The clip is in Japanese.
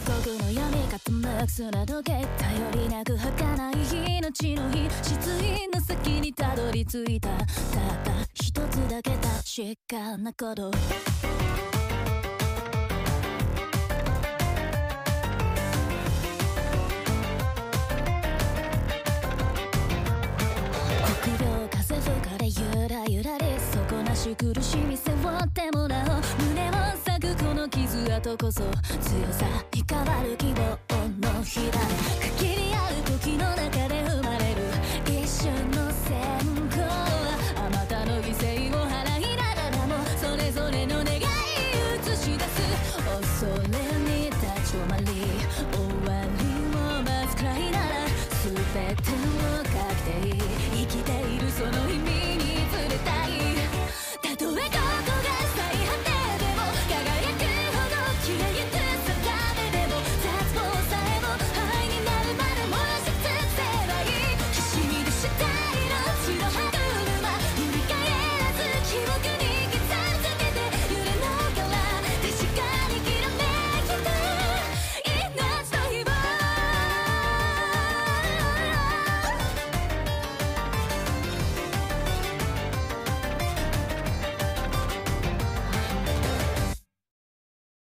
刻の闇傾く砂時計頼りなく儚い命の日失意の先にたどり着いた。たった一つだけ確かなこと。臆病風吹かれゆらゆらで底なし苦しみ背負ってもらおう胸を裂くこのとこそ強さに変わる希望の火だ。限り合う時の中で生まれる一瞬の閃光あまたの犠牲を払いながらもそれぞれの願い映し出す。恐れに立ち止まり。